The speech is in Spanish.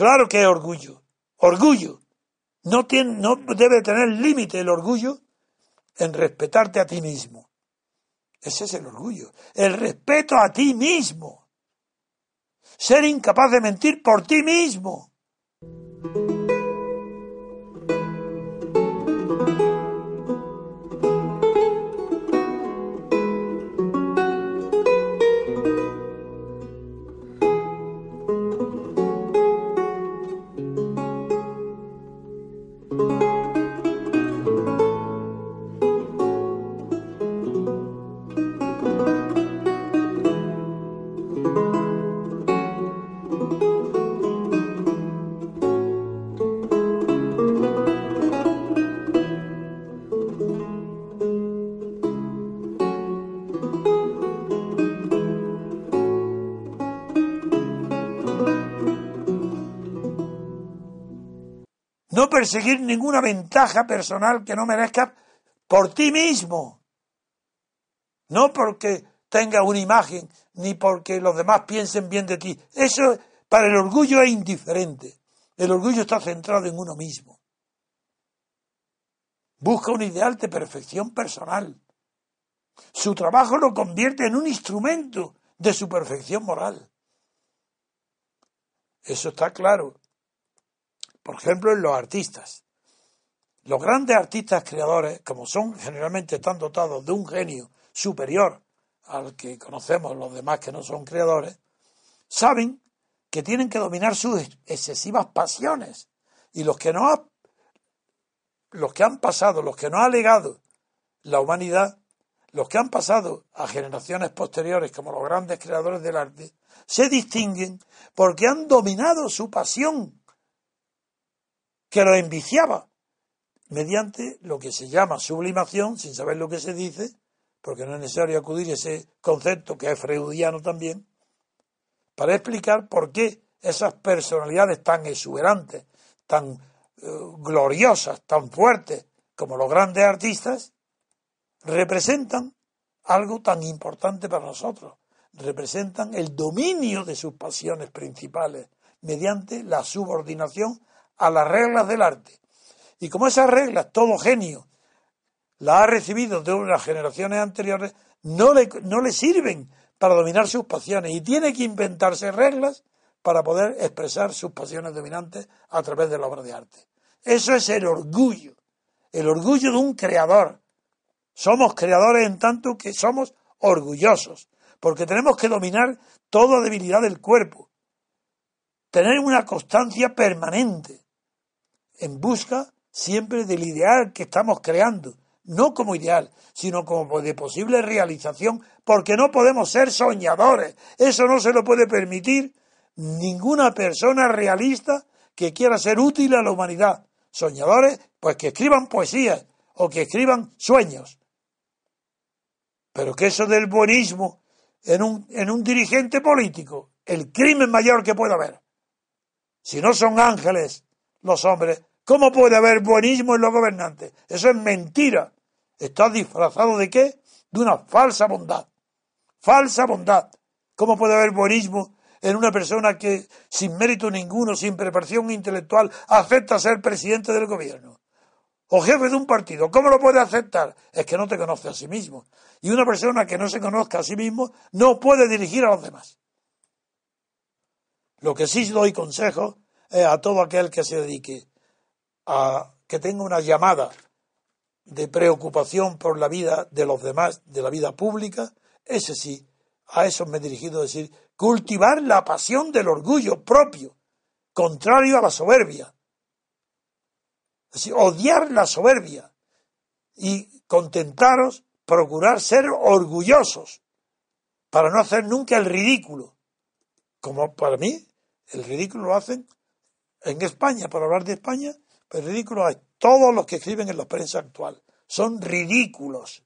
Claro que es orgullo. Orgullo. No, tiene, no debe tener límite el orgullo en respetarte a ti mismo. Ese es el orgullo. El respeto a ti mismo. Ser incapaz de mentir por ti mismo. No perseguir ninguna ventaja personal que no merezcas por ti mismo. No porque tengas una imagen, ni porque los demás piensen bien de ti. Eso para el orgullo es indiferente. El orgullo está centrado en uno mismo. Busca un ideal de perfección personal. Su trabajo lo convierte en un instrumento de su perfección moral. Eso está claro. Por ejemplo, en los artistas. Los grandes artistas creadores, como son generalmente están dotados de un genio superior al que conocemos los demás que no son creadores, saben que tienen que dominar sus excesivas pasiones. Y los que no ha, los que han pasado, los que no ha legado la humanidad, los que han pasado a generaciones posteriores como los grandes creadores del arte, se distinguen porque han dominado su pasión que lo enviciaba mediante lo que se llama sublimación, sin saber lo que se dice, porque no es necesario acudir a ese concepto que es freudiano también, para explicar por qué esas personalidades tan exuberantes, tan eh, gloriosas, tan fuertes como los grandes artistas, representan algo tan importante para nosotros. Representan el dominio de sus pasiones principales mediante la subordinación a las reglas del arte. Y como esas reglas, todo genio las ha recibido de unas generaciones anteriores, no le, no le sirven para dominar sus pasiones y tiene que inventarse reglas para poder expresar sus pasiones dominantes a través de la obra de arte. Eso es el orgullo, el orgullo de un creador. Somos creadores en tanto que somos orgullosos, porque tenemos que dominar toda debilidad del cuerpo, tener una constancia permanente, en busca siempre del ideal que estamos creando, no como ideal, sino como de posible realización, porque no podemos ser soñadores. Eso no se lo puede permitir ninguna persona realista que quiera ser útil a la humanidad. Soñadores, pues que escriban poesías o que escriban sueños. Pero que eso del buenismo en un, en un dirigente político, el crimen mayor que pueda haber. Si no son ángeles los hombres, ¿Cómo puede haber buenismo en los gobernantes? Eso es mentira. ¿Está disfrazado de qué? De una falsa bondad. Falsa bondad. ¿Cómo puede haber buenismo en una persona que, sin mérito ninguno, sin preparación intelectual, acepta ser presidente del gobierno? O jefe de un partido. ¿Cómo lo puede aceptar? Es que no te conoce a sí mismo. Y una persona que no se conozca a sí mismo no puede dirigir a los demás. Lo que sí doy consejo es a todo aquel que se dedique que tenga una llamada de preocupación por la vida de los demás, de la vida pública, ese sí, a eso me he dirigido a decir, cultivar la pasión del orgullo propio, contrario a la soberbia. Es decir, odiar la soberbia y contentaros, procurar ser orgullosos, para no hacer nunca el ridículo. Como para mí, El ridículo lo hacen en España, por hablar de España, pero el ridículo es todos los que escriben en la prensa actual. Son ridículos.